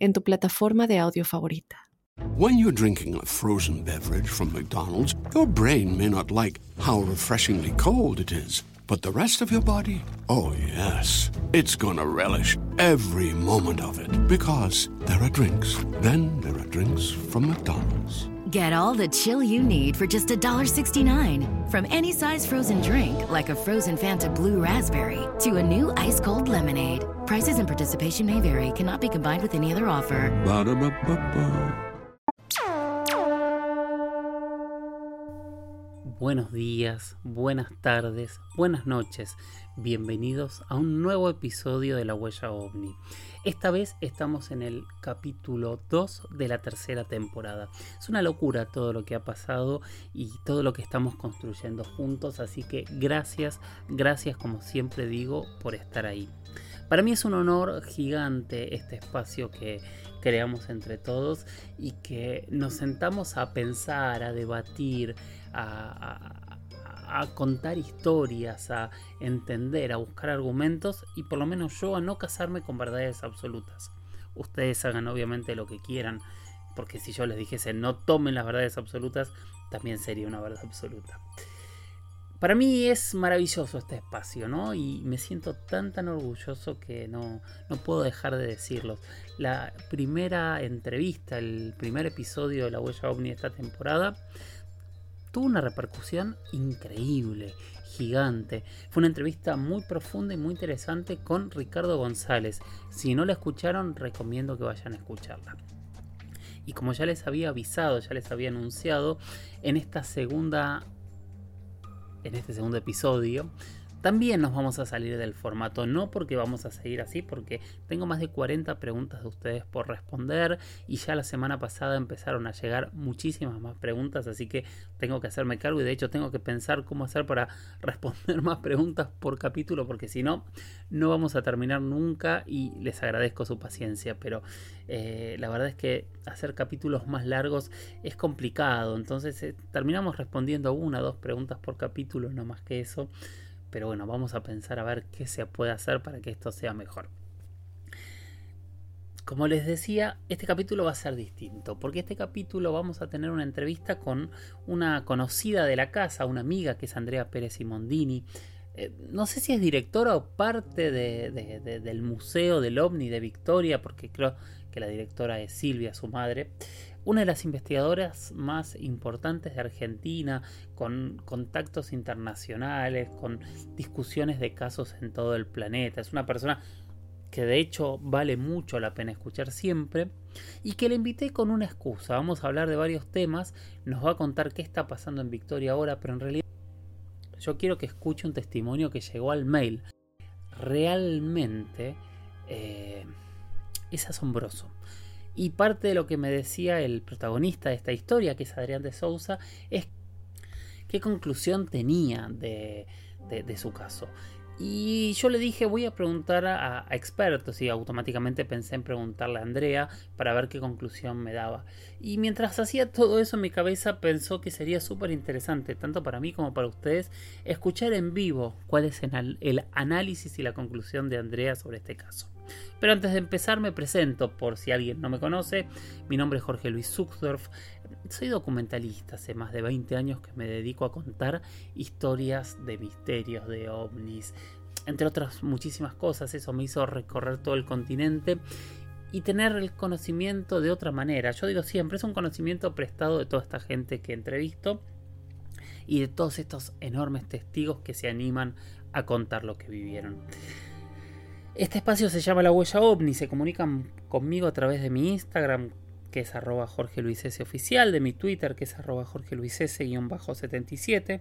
en tu plataforma de audio favorita. When you're drinking a frozen beverage from McDonald's, your brain may not like how refreshingly cold it is. But the rest of your body? Oh, yes. It's gonna relish every moment of it. Because there are drinks. Then there are drinks from McDonald's. Get all the chill you need for just $1.69. From any size frozen drink, like a frozen Fanta Blue Raspberry, to a new ice cold lemonade. Prices and participation may vary, cannot be combined with any other offer. Ba-da-ba-ba-ba. Buenos días, buenas tardes, buenas noches. Bienvenidos a un nuevo episodio de La Huella OVNI. Esta vez estamos en el capítulo 2 de la tercera temporada. Es una locura todo lo que ha pasado y todo lo que estamos construyendo juntos, así que gracias, gracias como siempre digo por estar ahí. Para mí es un honor gigante este espacio que creamos entre todos y que nos sentamos a pensar, a debatir, a, a, a, contar historias, a entender, a buscar argumentos y por lo menos yo a no casarme con verdades absolutas. Ustedes hagan obviamente lo que quieran, porque si yo les dijese no tomen las verdades absolutas, también sería una verdad absoluta. Para mí es maravilloso este espacio, ¿no? Y me siento tan tan orgulloso que no, no puedo dejar de decirlo. La primera entrevista, el primer episodio de La Huella OVNI esta temporada, tuvo una repercusión increíble, gigante. Fue una entrevista muy profunda y muy interesante con Ricardo González. Si no la escucharon, recomiendo que vayan a escucharla. Y como ya les había avisado, ya les había anunciado, en esta segunda en este segundo episodio, también nos vamos a salir del formato, no porque vamos a seguir así, porque tengo más de 40 preguntas de ustedes por responder y ya la semana pasada empezaron a llegar muchísimas más preguntas, así que tengo que hacerme cargo y de hecho tengo que pensar cómo hacer para responder más preguntas por capítulo, porque si no, no vamos a terminar nunca y les agradezco su paciencia, pero eh, la verdad es que hacer capítulos más largos es complicado, entonces eh, terminamos respondiendo una o dos preguntas por capítulo, no más que eso. Pero bueno, vamos a pensar a ver qué se puede hacer para que esto sea mejor. Como les decía, este capítulo va a ser distinto, porque este capítulo vamos a tener una entrevista con una conocida de la casa, una amiga que es Andrea Pérez Simondini. Eh, no sé si es directora o parte de, de, de, del Museo del OVNI de Victoria, porque creo que la directora es Silvia, su madre una de las investigadoras más importantes de Argentina, con contactos internacionales, con discusiones de casos en todo el planeta. Es una persona que de hecho vale mucho la pena escuchar siempre y que le invité con una excusa. Vamos a hablar de varios temas, nos va a contar qué está pasando en Victoria ahora, pero en realidad yo quiero que escuche un testimonio que llegó al mail. Realmente eh, es asombroso. Y parte de lo que me decía el protagonista de esta historia, que es Adrián de Sousa, es qué conclusión tenía de, de, su caso. Y yo le dije, voy a preguntar a, expertos y automáticamente pensé en preguntarle a Andrea para ver qué conclusión me daba. Y mientras hacía todo eso mi cabeza pensó que sería súper interesante, tanto para mí como para ustedes, escuchar en vivo cuál es el análisis y la conclusión de Andrea sobre este caso. Pero antes de empezar me presento, por si alguien no me conoce, mi nombre es Jorge Luis Zuxdorf, soy documentalista, hace más de 20 años que me dedico a contar historias de misterios, de ovnis, entre otras muchísimas cosas, eso me hizo recorrer todo el continente y tener el conocimiento de otra manera. Yo digo siempre, es un conocimiento prestado de toda esta gente que entrevisto y de todos estos enormes testigos que se animan a contar lo que vivieron. Este espacio se llama La Huella OVNI, se comunican conmigo a través de mi Instagram, que es arroba Jorge Luis S. oficial, de mi Twitter, que es arroba Jorge Luis S-77.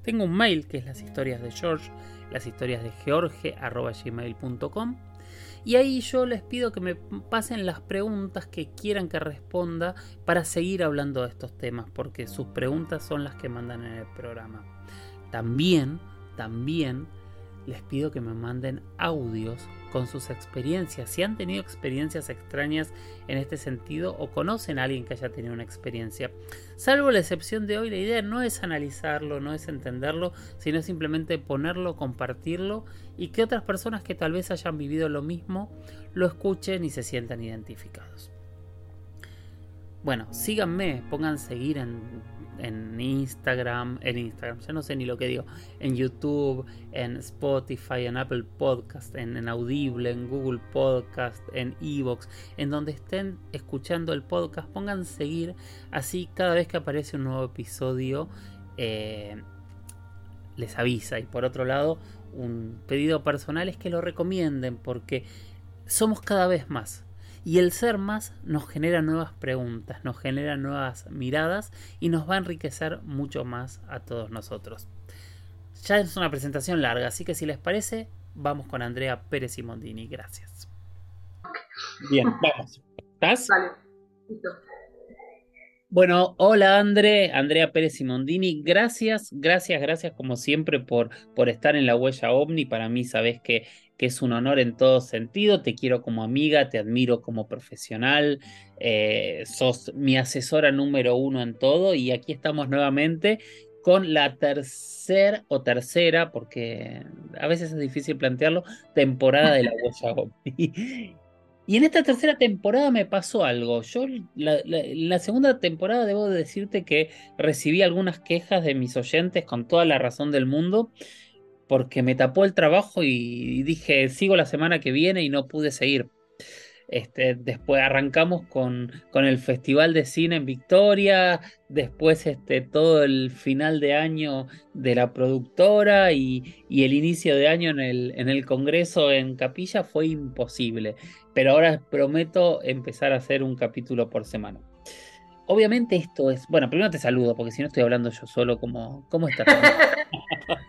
Tengo un mail, que es las historias de George, las historias de George, arroba gmail.com. Y ahí yo les pido que me pasen las preguntas que quieran que responda para seguir hablando de estos temas, porque sus preguntas son las que mandan en el programa. También, también les pido que me manden audios con sus experiencias, si han tenido experiencias extrañas en este sentido o conocen a alguien que haya tenido una experiencia. Salvo la excepción de hoy, la idea no es analizarlo, no es entenderlo, sino simplemente ponerlo, compartirlo y que otras personas que tal vez hayan vivido lo mismo lo escuchen y se sientan identificados. Bueno, síganme, pongan seguir en en Instagram, en Instagram, ya no sé ni lo que digo, en YouTube, en Spotify, en Apple Podcast, en, Audible, en Google Podcast, en Evox, en donde estén escuchando el podcast, pongan seguir, así cada vez que aparece un nuevo episodio eh, les avisa. Y por otro lado, un pedido personal es que lo recomienden porque somos cada vez más y el ser más nos genera nuevas preguntas, nos genera nuevas miradas y nos va a enriquecer mucho más a todos nosotros. Ya es una presentación larga, así que si les parece, vamos con Andrea Pérez Simondini. Gracias. Bien, vamos. ¿Estás? Vale. Bueno, hola André, Andrea Pérez Simondini, gracias, gracias, gracias como siempre por, por estar en la huella ovni. Para mí sabes que que es un honor en todo sentido. Te quiero como amiga, te admiro como profesional, eh, sos mi asesora número uno en todo y aquí estamos nuevamente con la tercera o tercera, porque a veces es difícil plantearlo, temporada de la huella Y en esta tercera temporada me pasó algo. Yo la, la, segunda temporada debo decirte que recibí algunas quejas de mis oyentes con toda la razón del mundo porque me tapó el trabajo y dije, sigo la semana que viene y no pude seguir. Este, después arrancamos con, con, el Festival de Cine en Victoria, después este, todo el final de año de la productora y, y el inicio de año en el, en el, Congreso en Capilla fue imposible. Pero ahora prometo empezar a hacer un capítulo por semana. Obviamente esto es, bueno, primero te saludo porque si no estoy hablando yo solo, ¿cómo, cómo estás?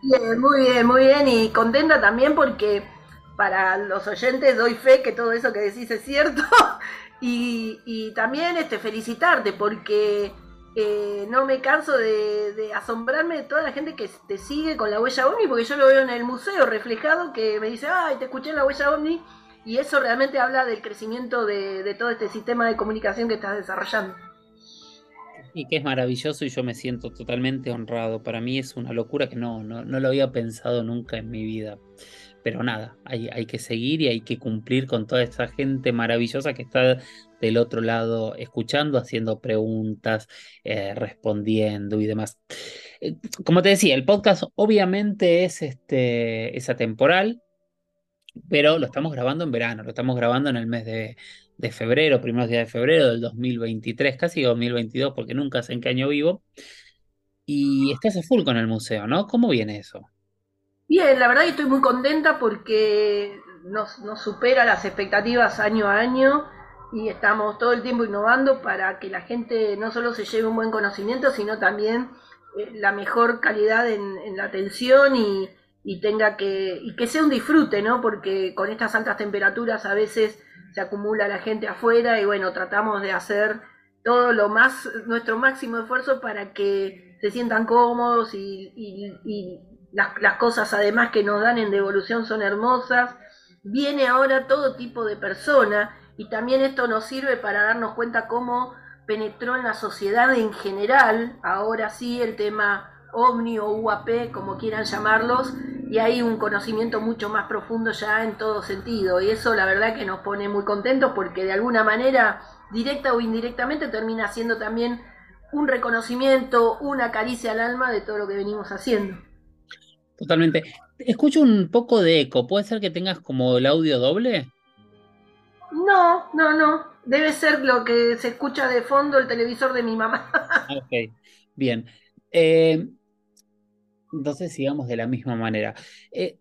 Bien, muy bien, muy bien y contenta también porque para los oyentes doy fe que todo eso que decís es cierto y, también este, felicitarte porque eh, no me canso de, asombrarme de toda la gente que te sigue con la huella OVNI porque yo lo veo en el museo reflejado que me dice, ay, te escuché en la huella OVNI y eso realmente habla del crecimiento de, de todo este sistema de comunicación que estás desarrollando. Y que es maravilloso y yo me siento totalmente honrado. Para mí es una locura que no, no, no lo había pensado nunca en mi vida. Pero nada, hay, hay que seguir y hay que cumplir con toda esa gente maravillosa que está del otro lado escuchando, haciendo preguntas, eh, respondiendo y demás. Eh, como te decía, el podcast obviamente es, este, es atemporal, pero lo estamos grabando en verano, lo estamos grabando en el mes de, de febrero, primeros días de febrero del 2023, casi 2022, porque nunca sé en qué año vivo. Y estás a full con el museo, ¿no? ¿Cómo viene eso? Bien, la verdad que estoy muy contenta porque nos, supera las expectativas año a año y estamos todo el tiempo innovando para que la gente no solo se lleve un buen conocimiento, sino también eh, la mejor calidad en, en la atención y, y, tenga que, y que sea un disfrute, ¿no? Porque con estas altas temperaturas a veces se acumula la gente afuera y bueno, tratamos de hacer todo lo más, nuestro máximo esfuerzo para que se sientan cómodos y, las, las, cosas además que nos dan en devolución son hermosas. Viene ahora todo tipo de persona y también esto nos sirve para darnos cuenta cómo penetró en la sociedad en general, ahora sí el tema OVNI o UAP, como quieran llamarlos, y hay un conocimiento mucho más profundo ya en todo sentido. Y eso la verdad que nos pone muy contentos porque de alguna manera, directa o indirectamente, termina siendo también un reconocimiento, una caricia al alma de todo lo que venimos haciendo. Totalmente. Escucho un poco de eco. ¿Puede ser que tengas como el audio doble? No, no, no. Debe ser lo que se escucha de fondo el televisor de mi mamá. ok, bien. Eh, entonces sigamos de la misma manera. Eh,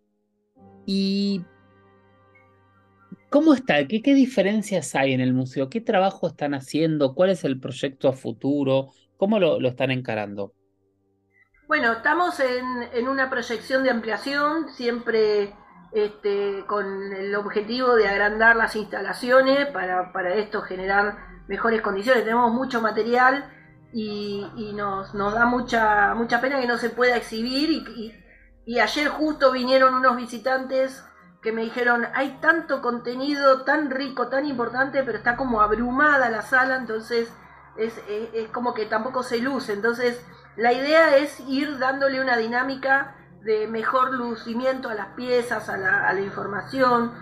¿Y cómo está? ¿Qué, ¿Qué, diferencias hay en el museo? ¿Qué trabajo están haciendo? ¿Cuál es el proyecto a futuro? ¿Cómo lo, están encarando? Bueno, estamos en, una proyección de ampliación, siempre este, con el objetivo de agrandar las instalaciones para, para esto generar mejores condiciones. Tenemos mucho material y, nos, nos, da mucha, mucha pena que no se pueda exhibir y, y, ayer justo vinieron unos visitantes que me dijeron, hay tanto contenido tan rico, tan importante, pero está como abrumada la sala, entonces es, es, como que tampoco se luce. Entonces la idea es ir dándole una dinámica de mejor lucimiento a las piezas, a la información.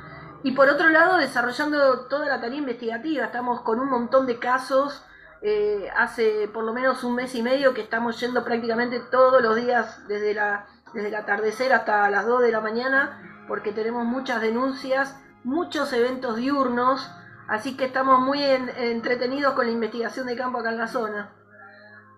Y por otro lado, desarrollando toda la tarea investigativa. Estamos con un montón de casos eh, hace por lo menos un mes y medio que estamos yendo prácticamente todos los días desde, la, desde el atardecer hasta las 2 de la mañana porque tenemos muchas denuncias, muchos eventos diurnos, así que estamos muy entretenidos con la investigación de campo acá en la zona.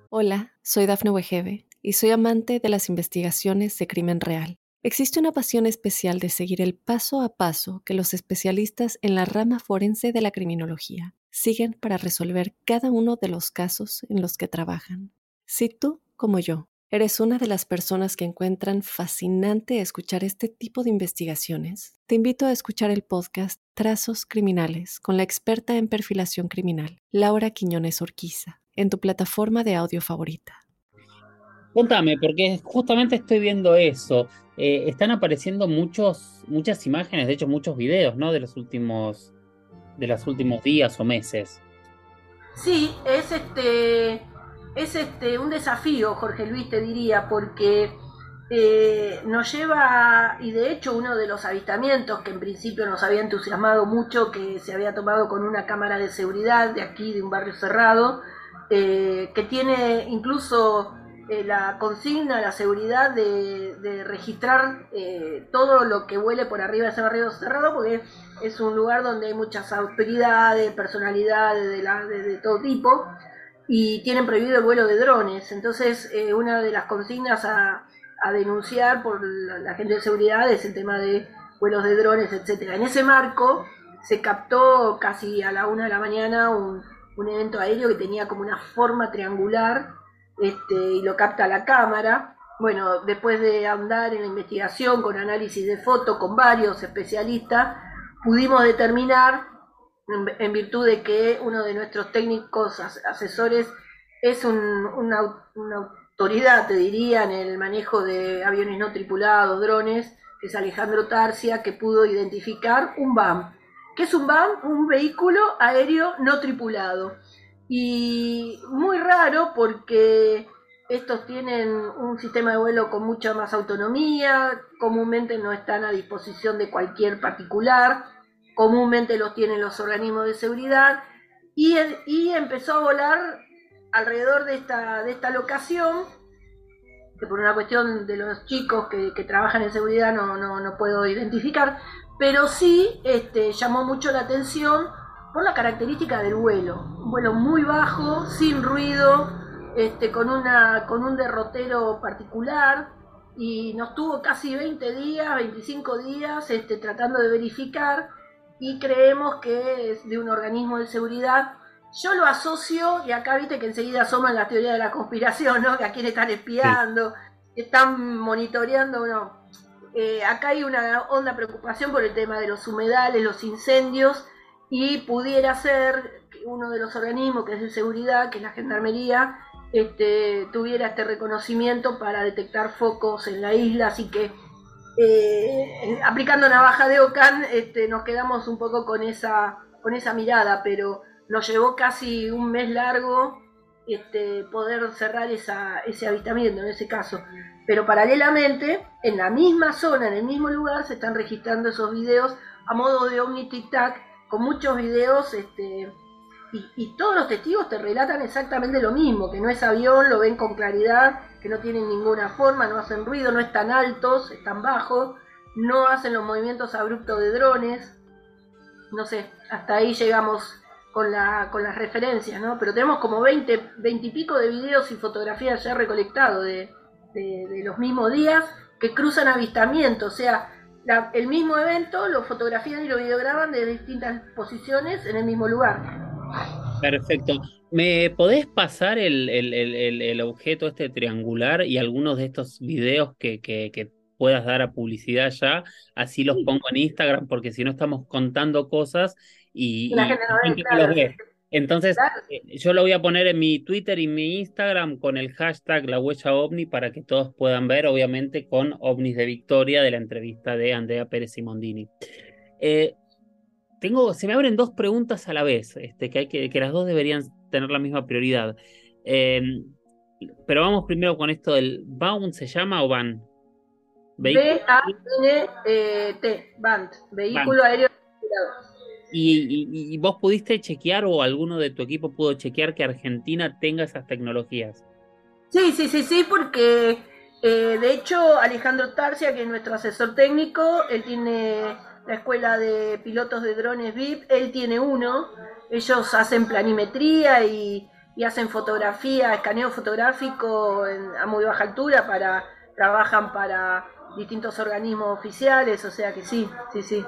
Hola, soy Dafne Wegebe y soy amante de las investigaciones de crimen real. Existe una pasión especial de seguir el paso a paso que los especialistas en la rama forense de la criminología siguen para resolver cada uno de los casos en los que trabajan. Si tú, como yo, eres una de las personas que encuentran fascinante escuchar este tipo de investigaciones, te invito a escuchar el podcast Trazos Criminales con la experta en perfilación criminal, Laura Quiñones Orquiza, en tu plataforma de audio favorita. Contame, porque justamente estoy viendo eso. Eh, están apareciendo muchos, muchas imágenes, de hecho muchos videos, ¿no? De los últimos de los últimos días o meses. Sí, es este, es este un desafío, Jorge Luis, te diría, porque eh, nos lleva, y de hecho uno de los avistamientos que en principio nos había entusiasmado mucho, que se había tomado con una cámara de seguridad de aquí, de un barrio cerrado, eh, que tiene incluso eh, la consigna, la seguridad de, registrar eh, todo lo que huele por arriba de ese barrio cerrado, porque es un lugar donde hay muchas autoridades, personalidades de, todo tipo, y tienen prohibido el vuelo de drones. Entonces, eh, una de las consignas a, denunciar por la, gente de seguridad es el tema de vuelos de drones, etcétera. En ese marco se captó casi a la una de la mañana un, evento aéreo que tenía como una forma triangular este, y lo capta la cámara. Bueno, después de andar en la investigación con análisis de fotos con varios especialistas, pudimos determinar, en, virtud de que uno de nuestros técnicos asesores es una, autoridad, te diría, en el manejo de aviones no tripulados, drones, que es Alejandro Tarcia, que pudo identificar un BAM. ¿Qué es un BAM? Un vehículo aéreo no tripulado. Y muy raro porque estos tienen un sistema de vuelo con mucha más autonomía, comúnmente no están a disposición de cualquier particular, comúnmente los tienen los organismos de seguridad y, empezó a volar alrededor de esta, de esta locación, que por una cuestión de los chicos que, trabajan en seguridad no, no, no puedo identificar, pero sí este, llamó mucho la atención por la característica del vuelo. Un vuelo muy bajo, sin ruido, este, con, una, con un derrotero particular y nos tuvo casi 20 días, 25 días este, tratando de verificar y creemos que es de un organismo de seguridad. Yo lo asocio, y acá viste que enseguida asoman la teoría de la conspiración, ¿no? Que a quién están espiando, están monitoreando, no. Eh, acá hay una honda preocupación por el tema de los humedales, los incendios, y pudiera ser que uno de los organismos que es de seguridad, que es la Gendarmería, este, tuviera este reconocimiento para detectar focos en la isla, así que eh, aplicando navaja de Ocan este, nos quedamos un poco con esa, con esa mirada, pero nos llevó casi un mes largo este, poder cerrar ese habitamiento en ese caso. Pero paralelamente, en la misma zona, en el mismo lugar, se están registrando esos videos a modo de Omni Tic Tac con muchos videos y, todos los testigos te relatan exactamente lo mismo, que no es avión, lo ven con claridad, que no tienen ninguna forma, no hacen ruido, no están altos, están bajos, no hacen los movimientos abruptos de drones. No sé, hasta ahí llegamos con, la, con las referencias, ¿no? Pero tenemos como 20, 20 y pico de videos y fotografías ya recolectados de, los mismos días que cruzan avistamientos, o sea, el mismo evento lo fotografían y lo videograban de distintas posiciones en el mismo lugar. Perfecto. ¿Me podés pasar el, el, el, objeto este triangular y algunos de estos videos que, que, puedas dar a publicidad ya, así los pongo en Instagram, porque si no estamos contando cosas y, La gente no ve, gente no claro. los ve. Entonces, Claro. eh, yo lo voy a poner en mi Twitter y mi Instagram con el hashtag La Huella OVNI para que todos puedan ver, obviamente, con OVNIs de Victoria de la entrevista de Andrea Pérez Simondini. Eh, tengo, se me abren dos preguntas a la vez, este, que, hay que, que las dos deberían tener la misma prioridad. Eh, pero vamos primero con esto del BAUN, ¿se llama o VAN? B-A-N-T, BANT, Vehículo Aéreo Aspirado. y, y- y vos pudiste chequear o alguno de tu equipo pudo chequear que Argentina tenga esas tecnologías. Sí, sí, sí, sí, porque eh, de hecho Alejandro Tarcia, que es nuestro asesor técnico, él tiene la escuela de pilotos de drones VIP, él tiene uno, ellos hacen planimetría y, hacen fotografía, escaneo fotográfico en- a muy baja altura, para trabajan para distintos organismos oficiales, o sea que sí, sí, sí.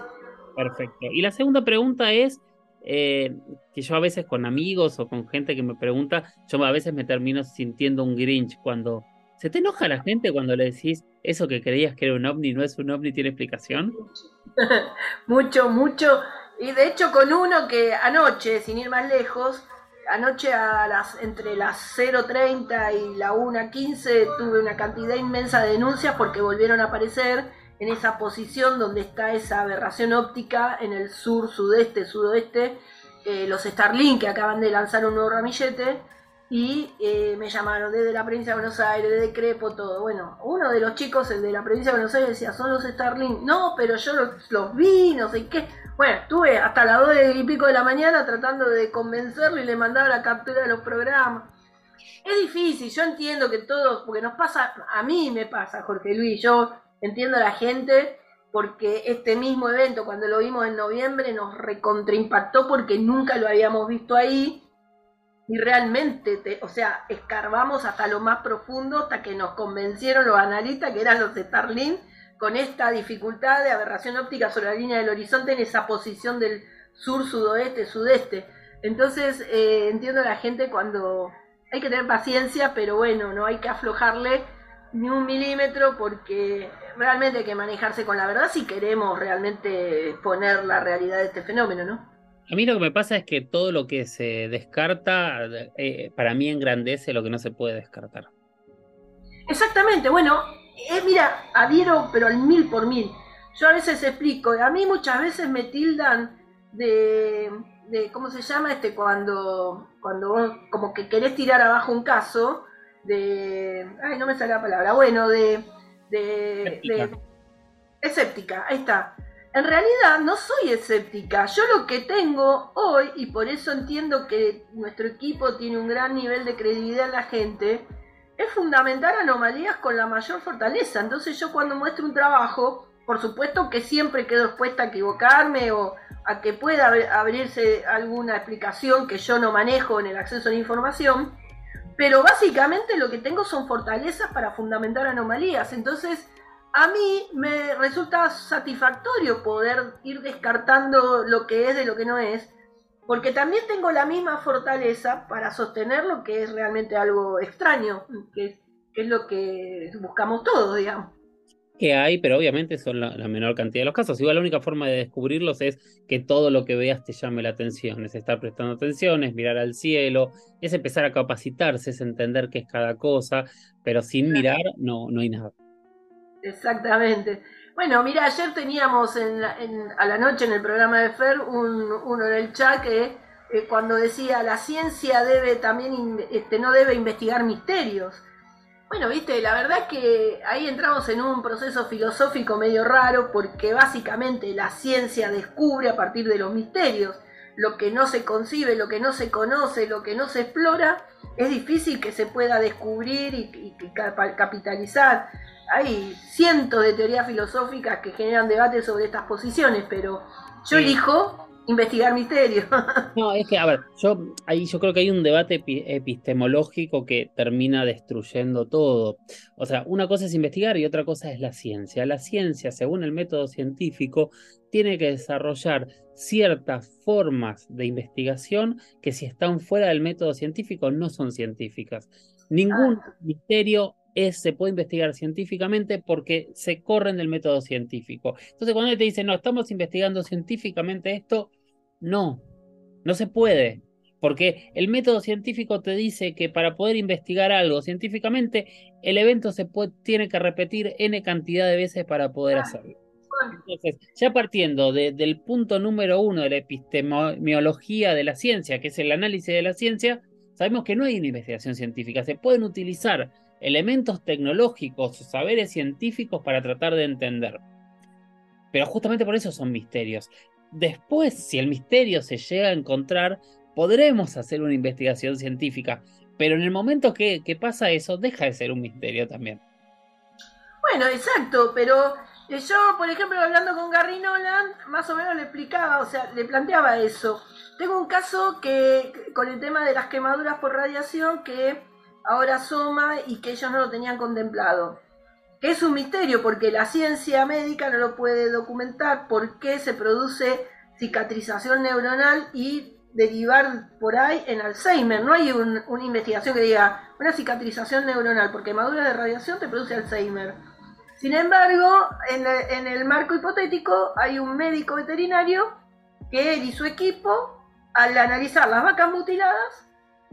Perfecto. Y la segunda pregunta es, eh, que yo a veces con amigos o con gente que me pregunta, yo a veces me termino sintiendo un Grinch cuando... ¿Se te enoja la gente cuando le decís eso que creías que era un ovni no es un ovni, tiene explicación? mucho, mucho. Y de hecho con uno que anoche, sin ir más lejos, anoche a las entre las 0.30 y la 1.15 tuve una cantidad inmensa de denuncias porque volvieron a aparecer en esa posición donde está esa aberración óptica en el sur, sudeste, sudoeste, eh, los Starlink que acaban de lanzar un nuevo ramillete y eh, me llamaron desde la provincia de Buenos Aires, desde Crepo, todo. Bueno, uno de los chicos, el de la provincia de Buenos Aires, decía, son los Starlink. No, pero yo los, los vi, no sé qué. Bueno, estuve hasta las 2 y pico de la mañana tratando de convencerlo y le mandaba la captura de los programas. Es difícil, yo entiendo que todos, porque nos pasa, a mí me pasa, Jorge Luis, yo entiendo a la gente porque este mismo evento, cuando lo vimos en noviembre, nos recontraimpactó porque nunca lo habíamos visto ahí y realmente, te- o sea, escarbamos hasta lo más profundo hasta que nos convencieron los analistas que eran los de Starlink con esta dificultad de aberración óptica sobre la línea del horizonte en esa posición del sur, sudoeste, sudeste. Entonces, eh, entiendo a la gente cuando hay que tener paciencia, pero bueno, no hay que aflojarle ni un milímetro porque realmente hay que manejarse con la verdad si queremos realmente poner la realidad de este fenómeno, ¿no? A mí lo que me pasa es que todo lo que se descarta, eh, para mí engrandece lo que no se puede descartar. Exactamente, bueno, eh, mira, adhiero pero al mil por mil. Yo a veces explico, a mí muchas veces me tildan de, de ¿cómo se llama? Este, cuando, cuando vos como que querés tirar abajo un caso, de, ay, no me sale la palabra, bueno, de, de, Escéptica. de- escéptica, ahí está. En realidad no soy escéptica, yo lo que tengo hoy, y por eso entiendo que nuestro equipo tiene un gran nivel de credibilidad en la gente, es fundamentar anomalías con la mayor fortaleza. Entonces yo cuando muestro un trabajo, por supuesto que siempre quedo expuesta a equivocarme o a que pueda abri- abrirse alguna explicación que yo no manejo en el acceso a la información, pero básicamente lo que tengo son fortalezas para fundamentar anomalías. Entonces a mí me resulta satisfactorio poder ir descartando lo que es de lo que no es, porque también tengo la misma fortaleza para sostener lo que es realmente algo extraño, que es, que es lo que buscamos todos, digamos. Que hay, pero obviamente son la, la menor cantidad de los casos. Igual la única forma de descubrirlos es que todo lo que veas te llame la atención, es estar prestando atención, es mirar al cielo, es empezar a capacitarse, es entender qué es cada cosa, pero sin mirar no, no hay nada. Exactamente. Bueno, mira, ayer teníamos en en- a la noche en el programa de Fer un, uno en el chat que eh, cuando decía la ciencia debe también este, no debe investigar misterios. Bueno, viste, la verdad es que ahí entramos en un proceso filosófico medio raro porque básicamente la ciencia descubre a partir de los misterios. Lo que no se concibe, lo que no se conoce, lo que no se explora, es difícil que se pueda descubrir y, y- y capa- capitalizar. Hay cientos de teorías filosóficas que generan debates sobre estas posiciones, pero yo Sí. elijo investigar misterios. No, es que, a ver, yo ahí yo creo que hay un debate epi- epistemológico que termina destruyendo todo. O sea, una cosa es investigar y otra cosa es la ciencia. La ciencia, según el método científico, tiene que desarrollar ciertas formas de investigación que si están fuera del método científico no son científicas. Ningún misterio es, se puede investigar científicamente porque se corren del método científico. Entonces, cuando te dice, no, estamos investigando científicamente esto, no, no se puede. Porque el método científico te dice que para poder investigar algo científicamente, el evento se puede, tiene que repetir n cantidad de veces para poder hacerlo. Entonces, ya partiendo del punto número uno de la epistemología de la ciencia, que es el análisis de la ciencia, sabemos que no hay una investigación científica. Se pueden utilizar elementos tecnológicos o saberes científicos para tratar de entender. Pero justamente por eso son misterios. Después, si el misterio se llega a encontrar, podremos hacer una investigación científica. Pero en el momento que pasa eso, deja de ser un misterio también. Bueno, exacto, pero yo, por ejemplo, hablando con Gary Nolan, más o menos le explicaba, o sea, le planteaba eso. Tengo un caso que, con el tema de las quemaduras por radiación, que ahora asoma y que ellos no lo tenían contemplado. Es un misterio, porque la ciencia médica no lo puede documentar por qué se produce cicatrización neuronal y derivar por ahí en Alzheimer. No hay una investigación que diga una cicatrización neuronal por quemadura de radiación te produce Alzheimer. Sin embargo, en, el marco hipotético hay un médico veterinario que él y su equipo, al analizar las vacas mutiladas,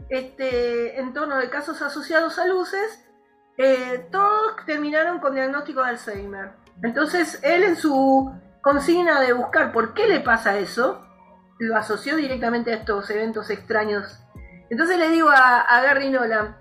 este, en torno de casos asociados a luces, eh, todos terminaron con diagnóstico de Alzheimer. Entonces, él en su consigna de buscar por qué le pasa eso, lo asoció directamente a estos eventos extraños. Entonces le digo a, a Gary Nolan,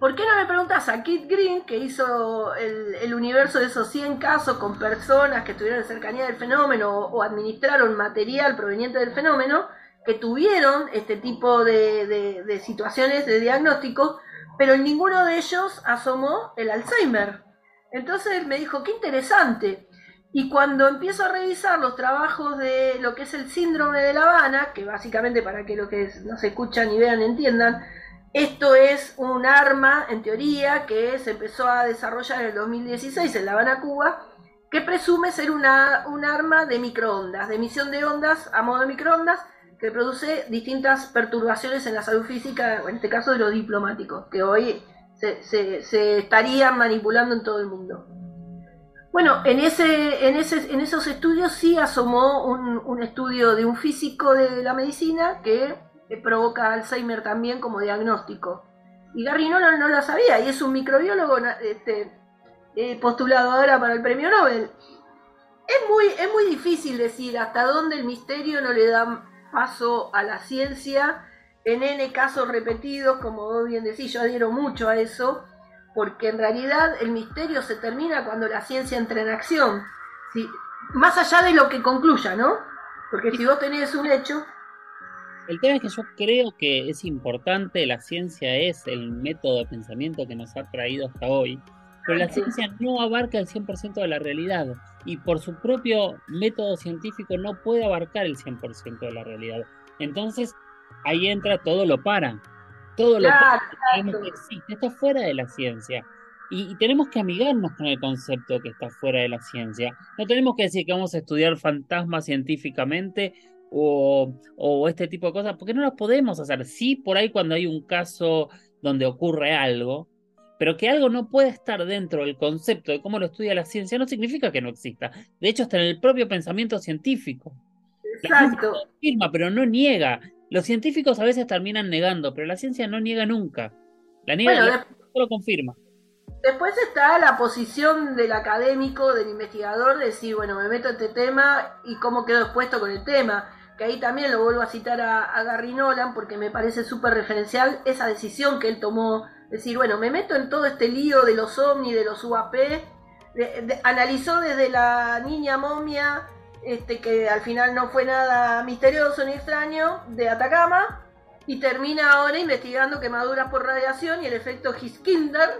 ¿Por qué no le preguntas a Kit Green, que hizo el, universo de esos 100 casos con personas que estuvieron en cercanía del fenómeno o, administraron material proveniente del fenómeno, que tuvieron este tipo de, situaciones de diagnóstico, pero en ninguno de ellos asomó el Alzheimer? Entonces me dijo, qué interesante. Y cuando empiezo a revisar los trabajos de lo que es el síndrome de La Habana, que básicamente para que los que no se escuchan y vean entiendan, esto es un arma, en teoría, que se empezó a desarrollar en el 2016 en La Habana, Cuba, que presume ser una, un arma de microondas, de emisión de ondas a modo de microondas, que produce distintas perturbaciones en la salud física, en este caso de los diplomáticos, que hoy se, estarían manipulando en todo el mundo. Bueno, en, ese, en, en esos estudios sí asomó un, un estudio de un físico de la medicina que provoca Alzheimer también como diagnóstico. Y Gary Nolan no lo sabía, y es un microbiólogo este, eh, postulado ahora para el premio Nobel. Es muy, es muy difícil decir hasta dónde el misterio no le da paso a la ciencia. En N casos repetidos, como vos bien decís, yo adhiero mucho a eso, porque en realidad el misterio se termina cuando la ciencia entra en acción. más allá de lo que concluya, ¿no? Porque si vos tenés un hecho, el tema es que yo creo que es importante, la ciencia es el método de pensamiento que nos ha traído hasta hoy, pero la ciencia no abarca el 100% de la realidad y por su propio método científico no puede abarcar el 100% de la realidad. Entonces, ahí entra todo lo para. Todo lo para que existe, está fuera de la ciencia. Y, y, tenemos que amigarnos con el concepto que está fuera de la ciencia. No tenemos que decir que vamos a estudiar fantasmas científicamente o, este tipo de cosas, porque no las podemos hacer. Sí, por ahí cuando hay un caso donde ocurre algo, pero que algo no puede estar dentro del concepto de cómo lo estudia la ciencia no significa que no exista. De hecho, está en el propio pensamiento científico. Exacto. La afirma, pero no niega. Los científicos a veces terminan negando, pero la ciencia no niega nunca. La niega, solo confirma. Después está la posición del académico, del investigador, de decir, bueno, me meto en este tema y cómo quedo expuesto con el tema que ahí también lo vuelvo a citar a, Gary Nolan porque me parece súper referencial esa decisión que él tomó, decir, bueno, me meto en todo este lío de los ovnis, de los UAP, analizó desde la niña momia, este, que al final no fue nada misterioso ni extraño, de Atacama, y termina ahora investigando quemaduras por radiación y el efecto Hiskinder,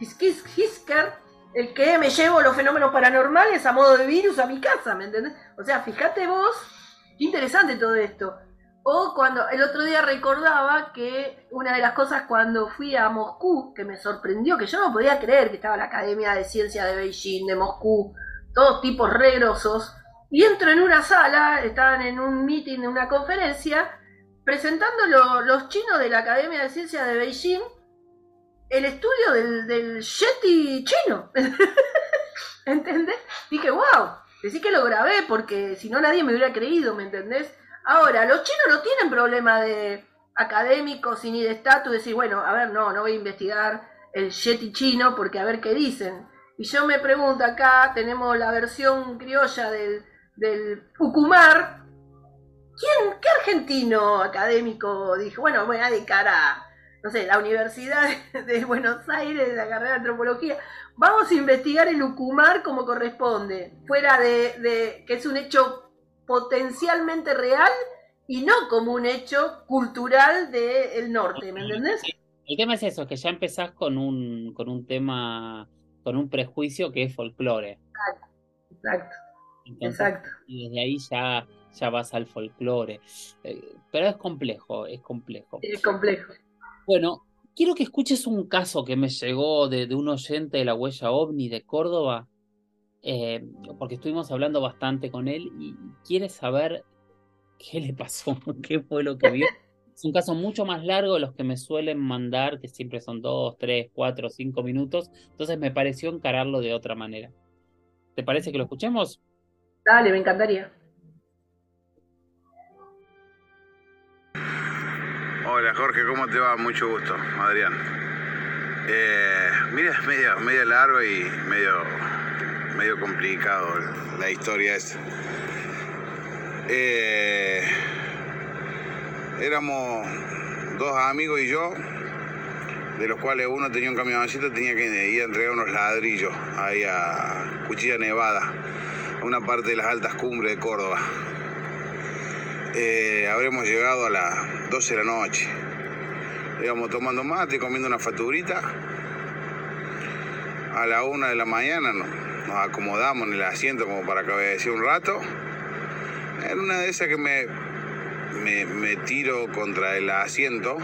Hisker, el que me llevo los fenómenos paranormales a modo de virus a mi casa, ¿me entendés? O sea, fíjate vos interesante todo esto. O cuando el otro día recordaba que una de las cosas cuando fui a Moscú, que me sorprendió, que yo no podía creer que estaba la Academia de Ciencia de Beijing, de Moscú, todos tipos regrosos, y entro en una sala, estaban en un meeting, en una conferencia, presentando los chinos de la Academia de Ciencia de Beijing, el estudio del, del Yeti chino. ¿Entendés? Dije, wow, decí que lo grabé porque si no nadie me hubiera creído, ¿me entendés? Ahora, los chinos no tienen problema de académicos ni de estatus, decir, bueno, a ver, no, no voy a investigar el Yeti chino porque a ver qué dicen. Y yo me pregunto acá, tenemos la versión criolla del, del Ucumar. ¿Quién, qué argentino académico dijo, bueno, voy a dedicar a, no sé, la Universidad de Buenos Aires, de la carrera de antropología, vamos a investigar el Ucumar como corresponde, fuera de, de que es un hecho potencialmente real y no como un hecho cultural del norte, ¿me entendés? El tema es eso, que ya empezás con un, con un tema, con un prejuicio que es folclore. Exacto, exacto. Y desde ahí ya, ya vas al folclore. Eh, pero es complejo, es complejo. Es complejo. Bueno, quiero que escuches un caso que me llegó de, un oyente de la huella ovni de Córdoba, eh, porque estuvimos hablando bastante con él y quiere saber qué le pasó, qué fue lo que vio. Es un caso mucho más largo de los que me suelen mandar, que siempre son dos, tres, cuatro, cinco minutos. Entonces me pareció encararlo de otra manera. ¿Te parece que lo escuchemos? Dale, me encantaría. Hola Jorge, ¿cómo te va? Mucho gusto, Adrián. Eh, mira, es medio, medio largo y medio, medio complicado la historia esa. Eh, éramos dos amigos y yo, de los cuales uno tenía un camioncito, tenía que ir a entregar unos ladrillos ahí a Cuchilla Nevada, a una parte de las altas cumbres de Córdoba. Eh, habremos llegado a las 12 de la noche. Íbamos tomando mate, comiendo una facturita. A la una de la mañana nos, acomodamos en el asiento como para cabecer un rato. En una de esas que me me, tiro contra el asiento,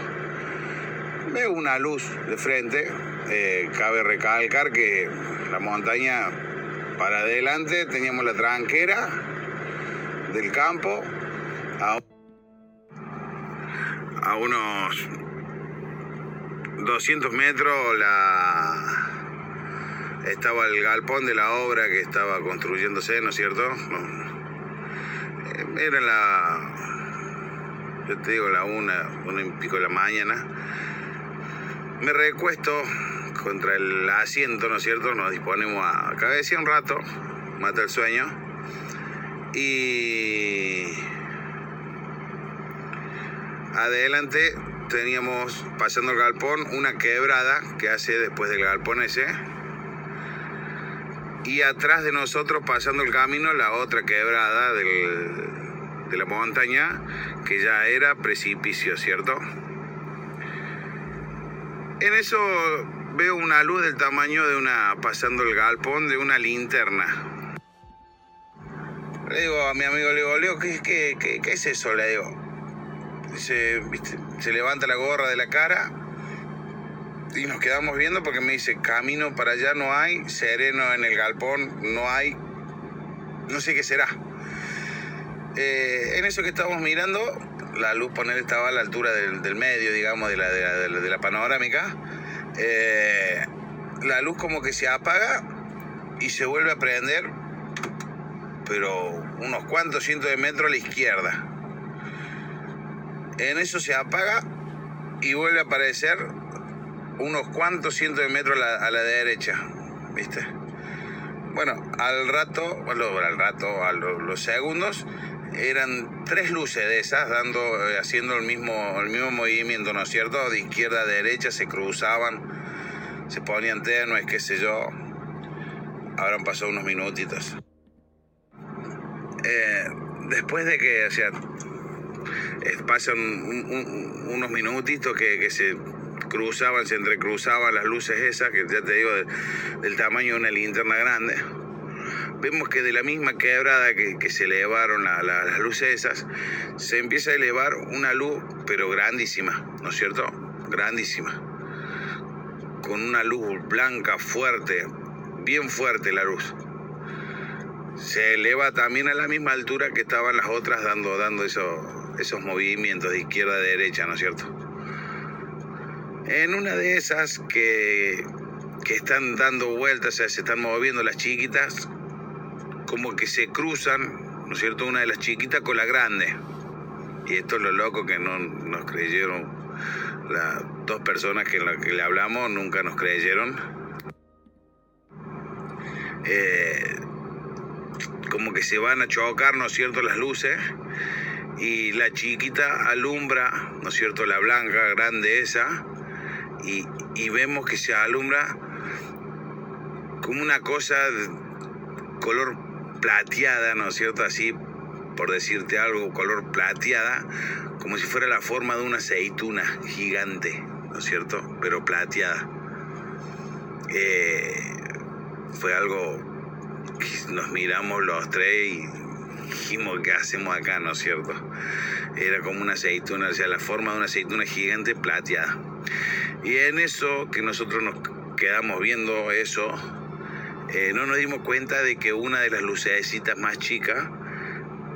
veo una luz de frente. Eh, cabe recalcar que la montaña para adelante teníamos la tranquera del campo a, a unos 200 metros la estaba el galpón de la obra que estaba construyéndose, ¿no es cierto? Eh, era la yo te digo la una, una y pico de la mañana, me recuesto contra el asiento, ¿no es cierto? Nos disponemos a cabecear un rato, mata el sueño. Y adelante teníamos, pasando el galpón, una quebrada que hace después del galpón ese. Y atrás de nosotros, pasando el camino, la otra quebrada del, de la montaña que ya era precipicio, ¿cierto? En eso veo una luz del tamaño de una, pasando el galpón, de una linterna. Le digo a mi amigo, le digo, Leo, ¿qué, qué, qué, es eso? Le digo. Se, se levanta la gorra de la cara y nos quedamos viendo porque me dice, camino para allá no hay, sereno en el galpón no hay, no sé qué será. Eh, en eso que estábamos mirando, la luz poner estaba a la altura del, medio, digamos, de la, de la, panorámica. Eh, la luz como que se apaga y se vuelve a prender, pero unos cuantos cientos de metros a la izquierda. En eso se apaga y vuelve a aparecer unos cuantos cientos de metros a la, derecha, ¿viste? Bueno, al rato, al rato, a los segundos, eran tres luces de esas, dando, eh, haciendo el mismo, el mismo movimiento, ¿no es cierto? De izquierda a derecha se cruzaban, se ponían tenues, qué sé yo. Habrán pasado unos minutitos. Eh, después de que, o pasan unos minutitos que, se cruzaban, se entrecruzaban las luces esas, que ya te digo, del tamaño de una linterna grande vemos que de la misma quebrada que, que se elevaron las luces esas, se empieza a elevar una luz, pero grandísima, ¿no es cierto? Grandísima. Con una luz blanca fuerte, bien fuerte la luz. Se eleva también a la misma altura que estaban las otras dando, dando esos, esos movimientos de izquierda a derecha, ¿no es cierto? En una de esas que, que están dando vueltas, o sea, se están moviendo las chiquitas, como que se cruzan, ¿no es cierto?, una de las chiquitas con la grande. Y esto es lo loco que no nos creyeron las dos personas que, que le hablamos, nunca nos creyeron. Eh, como que se van a chocar, ¿no es cierto?, las luces. Y la chiquita alumbra, ¿no es cierto?, la blanca, grande esa. Y, y vemos que se alumbra como una cosa color plateada, ¿no es cierto? Así, por decirte algo, color plateada, como si fuera la forma de una aceituna gigante, ¿no es cierto? Pero plateada. Eh, fue algo nos miramos los tres y dijimos, ¿qué hacemos acá, no es cierto? Era como una aceituna, o sea, la forma de una aceituna gigante plateada. Y en eso que nosotros nos quedamos viendo eso, eh, no nos dimos cuenta de que una de las lucecitas más chicas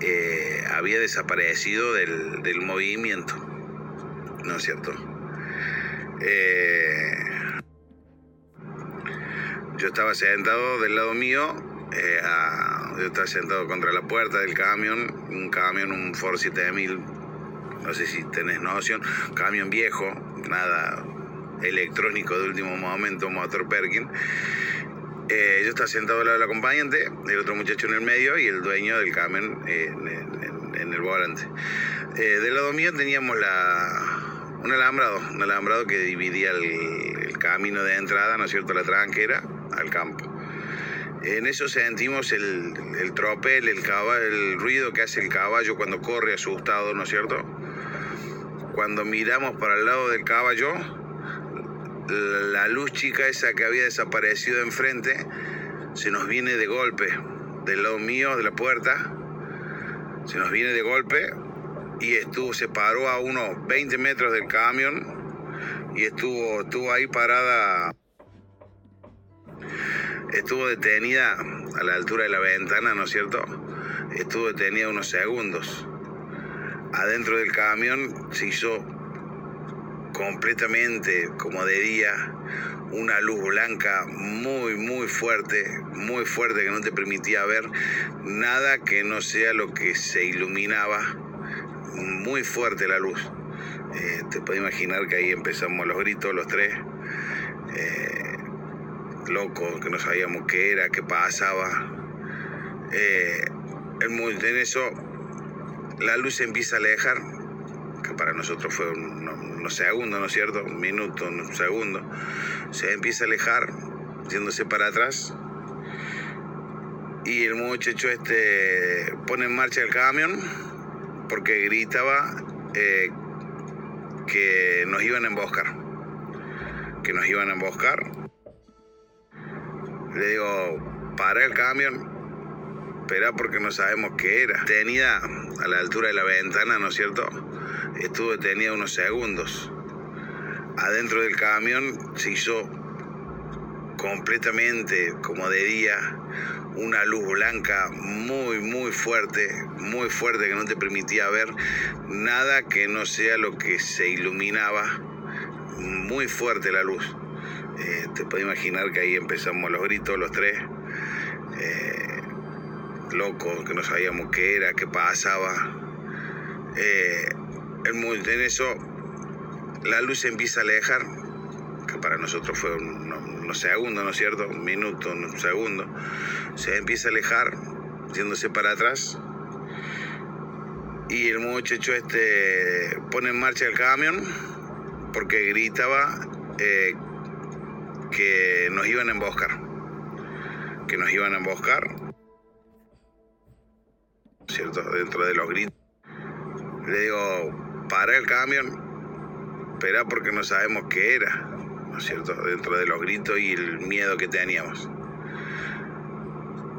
eh, había desaparecido del, del, movimiento, ¿no es cierto? Eh, yo estaba sentado del lado mío, a, yo estaba sentado contra la puerta del camión, un camión, un Ford 7000, no sé si tenés noción, camión viejo, nada electrónico de último momento, motor Perkin. Eh, yo estaba sentado al lado del acompañante, el otro muchacho en el medio y el dueño del camión eh, en, el volante. Eh, del lado mío teníamos la, un alambrado, un alambrado que dividía el, el, camino de entrada, ¿no es cierto?, la tranquera al campo. En eso sentimos el, el tropel, el, caballo, el ruido que hace el caballo cuando corre asustado, ¿no es cierto? Cuando miramos para el lado del caballo, la luz chica esa que había desaparecido enfrente se nos viene de golpe, del lado mío de la puerta, se nos viene de golpe y estuvo, se paró a unos 20 metros del camión y estuvo, estuvo ahí parada, estuvo detenida a la altura de la ventana, ¿no es cierto? Estuvo detenida unos segundos. Adentro del camión se hizo completamente como de día, una luz blanca muy, muy fuerte, muy fuerte que no te permitía ver nada que no sea lo que se iluminaba, muy fuerte la luz. Eh, te puedes imaginar que ahí empezamos los gritos, los tres, eh, locos, que no sabíamos qué era, qué pasaba. Eh, en eso la luz se empieza a alejar, que para nosotros fue un, unos segundos, ¿no es cierto? Un minuto, un segundo. Se empieza a alejar, yéndose para atrás. Y el muchacho este pone en marcha el camión porque gritaba eh, que nos iban a emboscar. Que nos iban a emboscar. Le digo, para el camión, espera porque no sabemos qué era. Tenida a la altura de la ventana, ¿no es cierto? estuvo detenida unos segundos. Adentro del camión se hizo completamente como de día una luz blanca muy muy fuerte, muy fuerte que no te permitía ver nada que no sea lo que se iluminaba, muy fuerte la luz. Eh, te puedes imaginar que ahí empezamos los gritos, los tres, eh, locos, que no sabíamos qué era, qué pasaba. Eh, en eso la luz se empieza a alejar, que para nosotros fue unos segundos, ¿no es cierto? Un minuto, un segundo. Se empieza a alejar, yéndose para atrás. Y el muchacho este pone en marcha el camión porque gritaba eh, que nos iban a emboscar. Que nos iban a emboscar. ¿Cierto? Dentro de los gritos. Le digo, para el camión, espera porque no sabemos qué era, ¿no es cierto? Dentro de los gritos y el miedo que teníamos.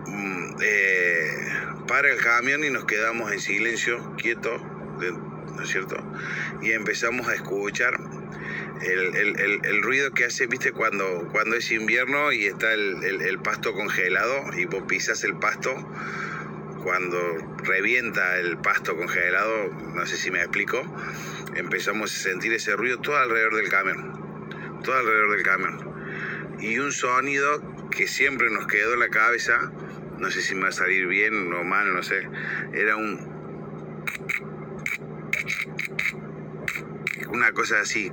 Mm, eh, para el camión y nos quedamos en silencio, quietos, ¿no es cierto? Y empezamos a escuchar el, el, el, ruido que hace, viste, cuando, cuando es invierno y está el, pasto congelado y vos pisas el pasto cuando revienta el pasto congelado, no sé si me explico, empezamos a sentir ese ruido todo alrededor del camión, todo alrededor del camión. Y un sonido que siempre nos quedó en la cabeza, no sé si me va a salir bien o mal, no sé, era un... Una cosa así,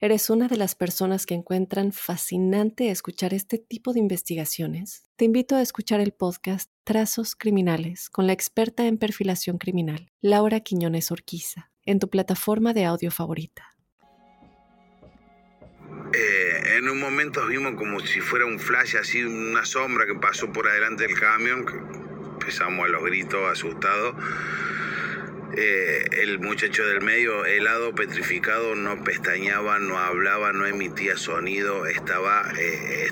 eres una de las personas que encuentran fascinante escuchar este tipo de investigaciones, te invito a escuchar el podcast Trazos Criminales con la experta en perfilación criminal, Laura Quiñones Orquiza, en tu plataforma de audio favorita. Eh, en un momento vimos como si fuera un flash, así una sombra que pasó por adelante del camión, empezamos a los gritos asustados. Eh, el muchacho del medio, helado, petrificado, no pestañaba, no hablaba, no emitía sonido, estaba eh,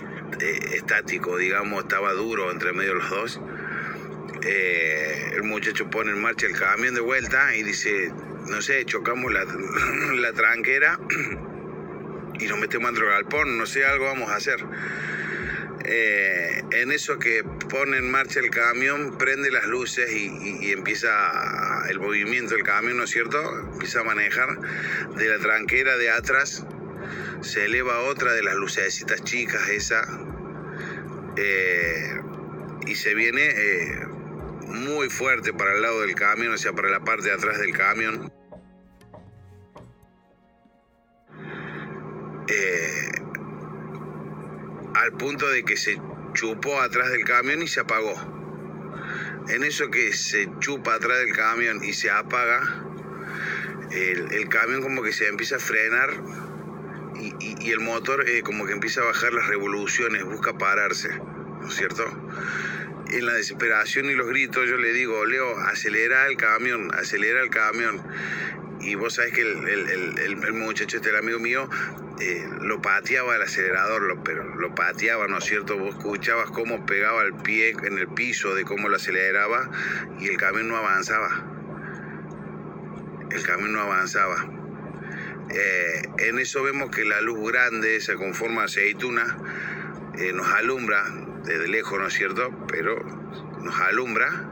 estático, digamos, estaba duro entre medio de los dos. el muchacho pone en marcha el camión de vuelta y dice, no sé, chocamos la, la tranquera y nos metemos dentro del galpón, no sé, algo vamos a hacer. Eh, en eso que pone en marcha el camión, prende las luces y, empieza el movimiento del camión, ¿no es cierto? Empieza a manejar de la tranquera de atrás, se eleva otra de las lucecitas chicas, esa, eh, y se viene eh, muy fuerte para el lado del camión, o sea, para la parte de atrás del camión. Al punto de que se chupó atrás del camión y se apagó. En eso que se chupa atrás del camión y se apaga, el, camión como que se empieza a frenar y, el motor eh, como que empieza a bajar las revoluciones, busca pararse, ¿no es cierto? En la desesperación y los gritos yo le digo, Leo, acelera el camión, acelera el camión y vos sabés que el, muchacho este, el amigo mío, eh, lo pateaba el acelerador, lo, pero lo pateaba, ¿no es cierto? Vos escuchabas cómo pegaba el pie en el piso, de cómo lo aceleraba y el camión no avanzaba. El camión no avanzaba. Eh, en eso vemos que la luz grande, esa con forma de aceituna, eh, nos alumbra desde lejos, ¿no es cierto? Pero nos alumbra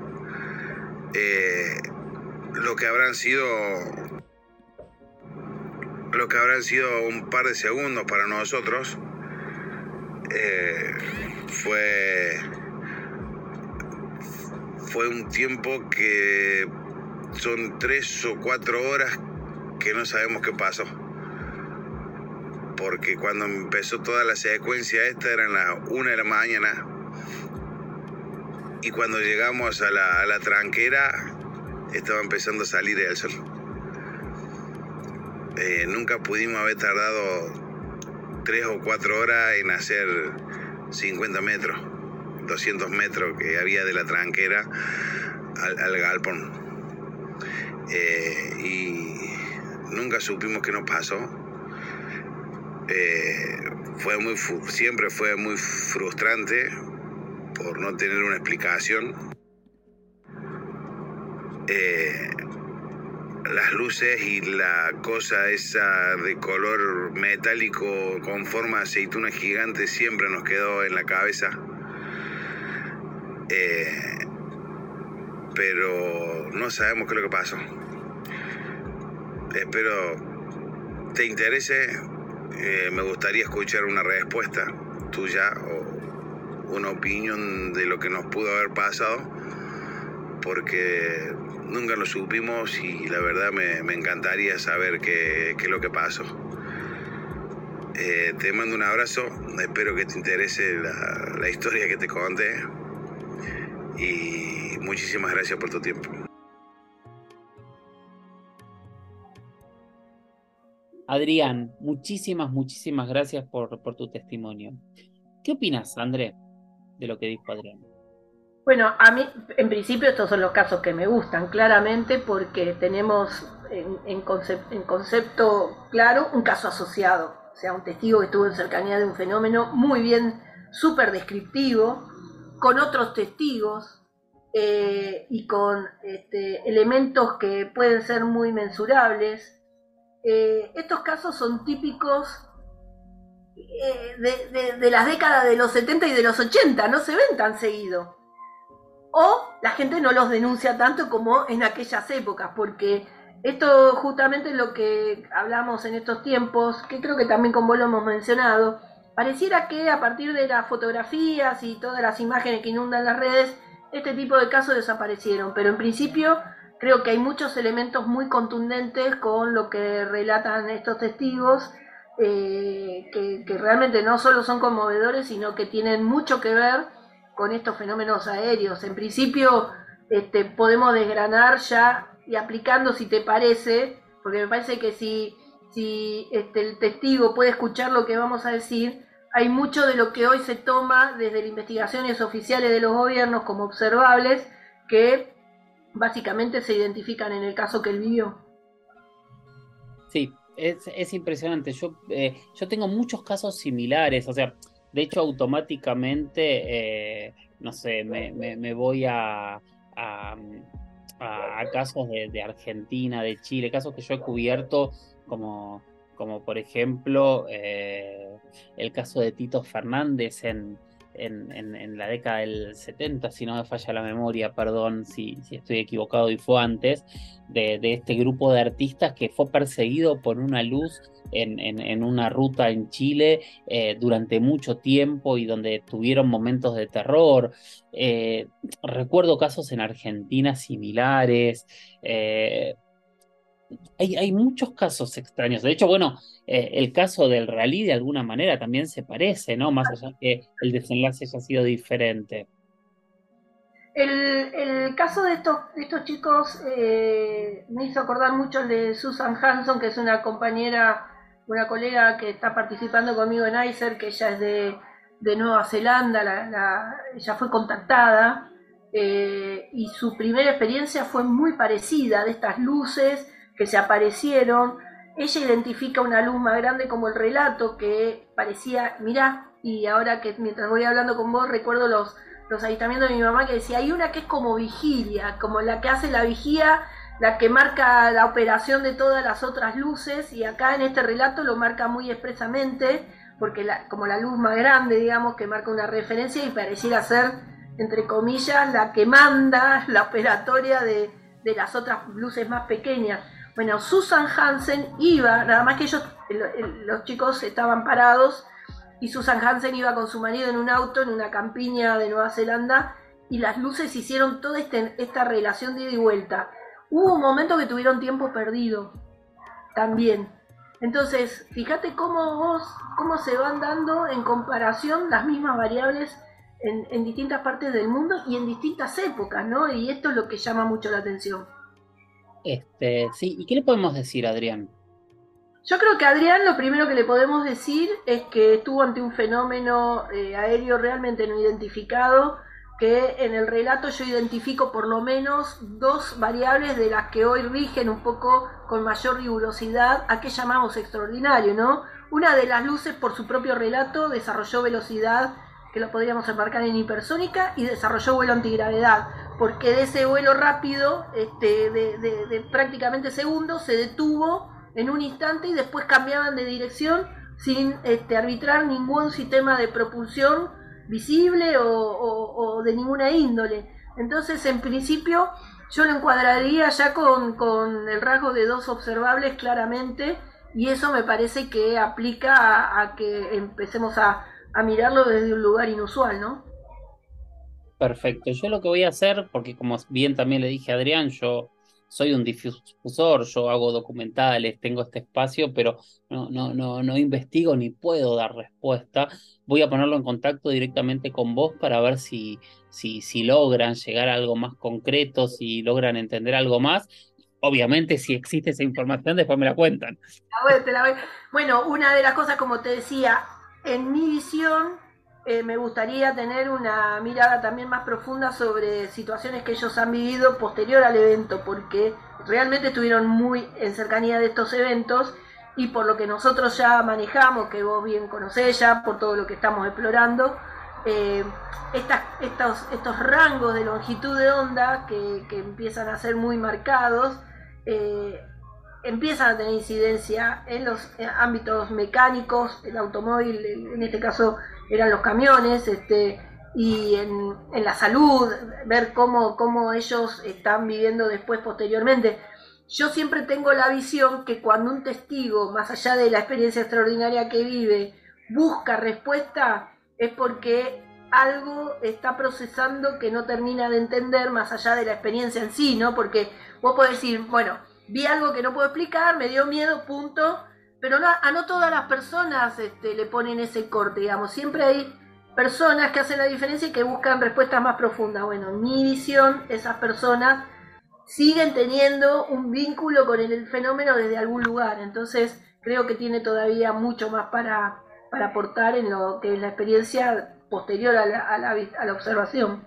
lo que habrán sido lo que habrán sido un par de segundos para nosotros, eh, fue, fue un tiempo que son tres o cuatro horas que no sabemos qué pasó. Porque cuando empezó toda la secuencia esta eran las una de la mañana. Y cuando llegamos a la, a la tranquera estaba empezando a salir el sol. Eh, nunca pudimos haber tardado tres o cuatro horas en hacer 50 metros, 200 metros que había de la tranquera al, galpón. Eh, y nunca supimos qué nos pasó. Eh, fue muy, siempre fue muy frustrante por no tener una explicación las luces y la cosa esa de color metálico con forma de aceituna gigante siempre nos quedó en la cabeza. Eh, pero no sabemos qué es lo que pasó. Espero te interese. Eh, me gustaría escuchar una respuesta tuya o una opinión de lo que nos pudo haber pasado. Porque nunca lo supimos y la verdad me, encantaría saber qué, es lo que pasó. Eh, te mando un abrazo, espero que te interese la, la historia que te conté y muchísimas gracias por tu tiempo. Adrián, muchísimas, muchísimas gracias por, por tu testimonio. ¿Qué opinas, André, de lo que dijo Adrián? Bueno, a mí, en principio, estos son los casos que me gustan, claramente, porque tenemos en, concepto claro un caso asociado, o sea, un testigo que estuvo en cercanía de un fenómeno muy bien, súper descriptivo, con otros testigos eh, y con este, elementos que pueden ser muy mensurables. Eh, estos casos son típicos de, de, las décadas de los 70 y de los 80, no se ven tan seguido. O la gente no los denuncia tanto como en aquellas épocas, porque esto justamente lo que hablamos en estos tiempos, que creo que también con vos lo hemos mencionado. Pareciera que a partir de las fotografías y todas las imágenes que inundan las redes, este tipo de casos desaparecieron, pero en principio creo que hay muchos elementos muy contundentes con lo que relatan estos testigos, eh, que, realmente no solo son conmovedores, sino que tienen mucho que ver con estos fenómenos aéreos. En principio este, podemos desgranar ya y aplicando si te parece, porque me parece que si, si este, el testigo puede escuchar lo que vamos a decir, hay mucho de lo que hoy se toma desde las investigaciones oficiales de los gobiernos como observables que básicamente se identifican en el caso que él vivió. Sí, es, impresionante. Yo, eh, yo tengo muchos casos similares, o sea, de hecho automáticamente, eh, no sé, me, voy a, a, casos de, Argentina, de Chile, casos que yo he cubierto como, como por ejemplo eh, el caso de Tito Fernández en, en, la década del 70, si no me falla la memoria, perdón si, estoy equivocado y fue antes, de, este grupo de artistas que fue perseguido por una luz en, una ruta en Chile eh, durante mucho tiempo y donde tuvieron momentos de terror. Eh, recuerdo casos en Argentina similares. Eh, hay, muchos casos extraños. De hecho, bueno, el caso del rally de alguna manera también se parece, ¿no? Más allá que el desenlace haya sido diferente. El, caso de estos, chicos me hizo acordar mucho el de Susan Hanson, que es una compañera una colega que está participando conmigo en ICER, que ella es de, Nueva Zelanda, la, ella fue contactada eh, y su primera experiencia fue muy parecida, de estas luces que se aparecieron. Ella identifica una luz más grande como el relato que parecía, mirá, y ahora que mientras voy hablando con vos recuerdo los, los avistamientos de mi mamá que decía, hay una que es como vigilia, como la que hace la vigía la que marca la operación de todas las otras luces y acá en este relato lo marca muy expresamente porque como la luz más grande digamos que marca una referencia y pareciera ser entre comillas la que manda la operatoria de, las otras luces más pequeñas bueno Susan Hansen iba nada más que ellos los chicos estaban parados y Susan Hansen iba con su marido en un auto en una campiña de Nueva Zelanda y las luces hicieron toda este, esta relación de ida y vuelta Hubo un momento que tuvieron tiempo perdido también. Entonces, fíjate cómo vos, cómo se van dando en comparación las mismas variables en, distintas partes del mundo y en distintas épocas, ¿no? Y esto es lo que llama mucho la atención. Este, sí, ¿y qué le podemos decir, Adrián? Yo creo que Adrián lo primero que le podemos decir es que estuvo ante un fenómeno eh, aéreo realmente no identificado, que en el relato yo identifico por lo menos dos variables de las que hoy rigen un poco con mayor rigurosidad a qué llamamos extraordinario, ¿no? Una de las luces por su propio relato desarrolló velocidad que lo podríamos embarcar en hipersónica y desarrolló vuelo antigravedad, porque de ese vuelo rápido, este, de, prácticamente segundos, se detuvo en un instante y después cambiaban de dirección sin este, arbitrar ningún sistema de propulsión visible o, de ninguna índole. Entonces, en principio, yo lo encuadraría ya con, el rasgo de dos observables claramente y eso me parece que aplica a, que empecemos a, a, mirarlo desde un lugar inusual, ¿no? Perfecto. Yo lo que voy a hacer, porque como bien también le dije a Adrián, yo soy un difusor, yo hago documentales, tengo este espacio, pero no, no, no, no investigo ni puedo dar respuesta. Voy a ponerlo en contacto directamente con vos para ver si, si, si logran llegar a algo más concreto, si logran entender algo más. Obviamente, si existe esa información, después me la cuentan. Bueno, una de las cosas, como te decía, en mi visión, eh, me gustaría tener una mirada también más profunda sobre situaciones que ellos han vivido posterior al evento, porque realmente estuvieron muy en cercanía de estos eventos y por lo que nosotros ya manejamos, que vos bien conocés ya, por todo lo que estamos explorando, eh, estos, rangos de longitud de onda que, empiezan a ser muy marcados, eh, empiezan a tener incidencia en los ámbitos mecánicos, el automóvil, en este caso eran los camiones, este, y en, la salud, ver cómo, cómo ellos están viviendo después, posteriormente. Yo siempre tengo la visión que cuando un testigo, más allá de la experiencia extraordinaria que vive, busca respuesta, es porque algo está procesando que no termina de entender más allá de la experiencia en sí, ¿no? Porque vos podés decir, bueno, vi algo que no puedo explicar, me dio miedo, punto, pero no, a no todas las personas este, le ponen ese corte, digamos, siempre hay personas que hacen la diferencia y que buscan respuestas más profundas. Bueno, en mi visión, esas personas siguen teniendo un vínculo con el fenómeno desde algún lugar, entonces creo que tiene todavía mucho más para, para aportar en lo que es la experiencia posterior a la, a la, a la observación.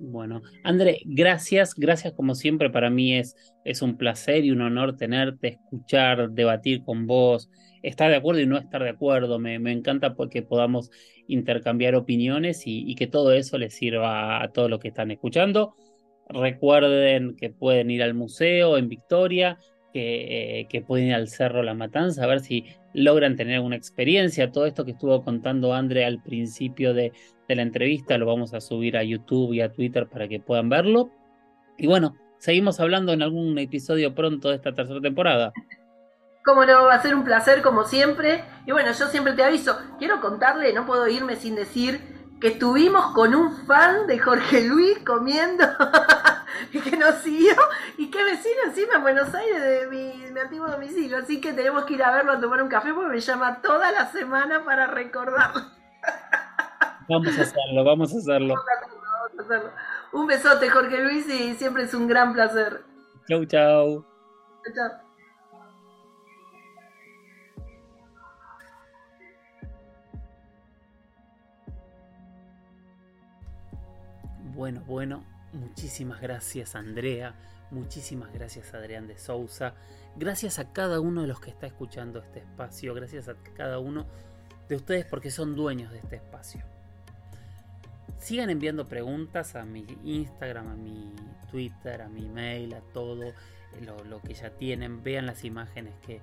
Bueno, André, gracias, gracias como siempre, para mí es, es un placer y un honor tenerte, escuchar, debatir con vos, estar de acuerdo y no estar de acuerdo, me, me encanta porque podamos intercambiar opiniones y, que todo eso les sirva a todos los que están escuchando. Recuerden que pueden ir al museo en Victoria, que, que, pueden ir al Cerro La Matanza, a ver si logran tener una experiencia. Todo esto que estuvo contando André al principio de, de la entrevista lo vamos a subir a YouTube y a Twitter para que puedan verlo. Y bueno, seguimos hablando en algún episodio pronto de esta tercera temporada. Como no, va a ser un placer como siempre. Y bueno, yo siempre te aviso, quiero contarle, no puedo irme sin decir que estuvimos con un fan de Jorge Luis comiendo y que nos siguió y que vecino encima en Buenos Aires de mi, antiguo domicilio. Así que tenemos que ir a verlo a tomar un café porque me llama toda la semana para recordarlo. Vamos a hacerlo, vamos a hacerlo. Vamos a hacerlo, Un besote, Jorge Luis, y siempre es un gran placer. Chau, chau. Chau. Bueno, bueno, muchísimas gracias Andrea, muchísimas gracias Adrián de Sousa, gracias a cada uno de los que está escuchando este espacio, gracias a cada uno de ustedes porque son dueños de este espacio. Sigan enviando preguntas a mi Instagram, a mi Twitter, a mi mail, a todo eh, lo, que ya tienen. Vean las imágenes que,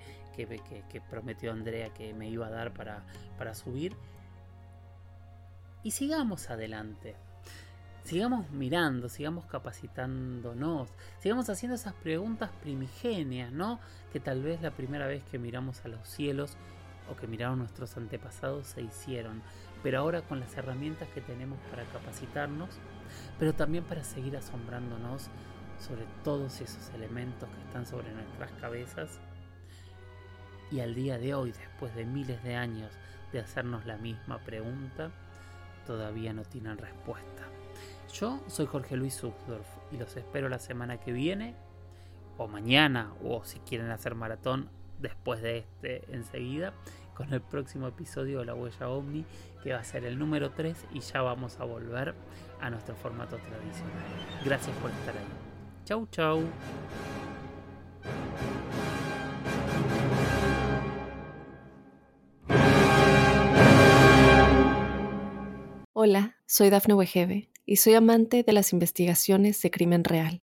prometió Andrea que me iba a dar para, para subir. Y sigamos adelante sigamos mirando, sigamos capacitándonos, sigamos haciendo esas preguntas primigenias, ¿no? Que tal vez la primera vez que miramos a los cielos o que miraron nuestros antepasados se hicieron, pero ahora con las herramientas que tenemos para capacitarnos, pero también para seguir asombrándonos sobre todos esos elementos que están sobre nuestras cabezas. Y al día de hoy, después de miles de años de hacernos la misma pregunta, todavía no tienen respuesta. Yo soy Jorge Luis Subdorf y los espero la semana que viene, o mañana, o si quieren hacer maratón después de este enseguida, con el próximo episodio de La Huella OVNI, que va a ser el número 3 y ya vamos a volver a nuestro formato tradicional. Gracias por estar ahí. Chau, chau. Hola, soy Dafne Wegebe y soy amante de las investigaciones de crimen real.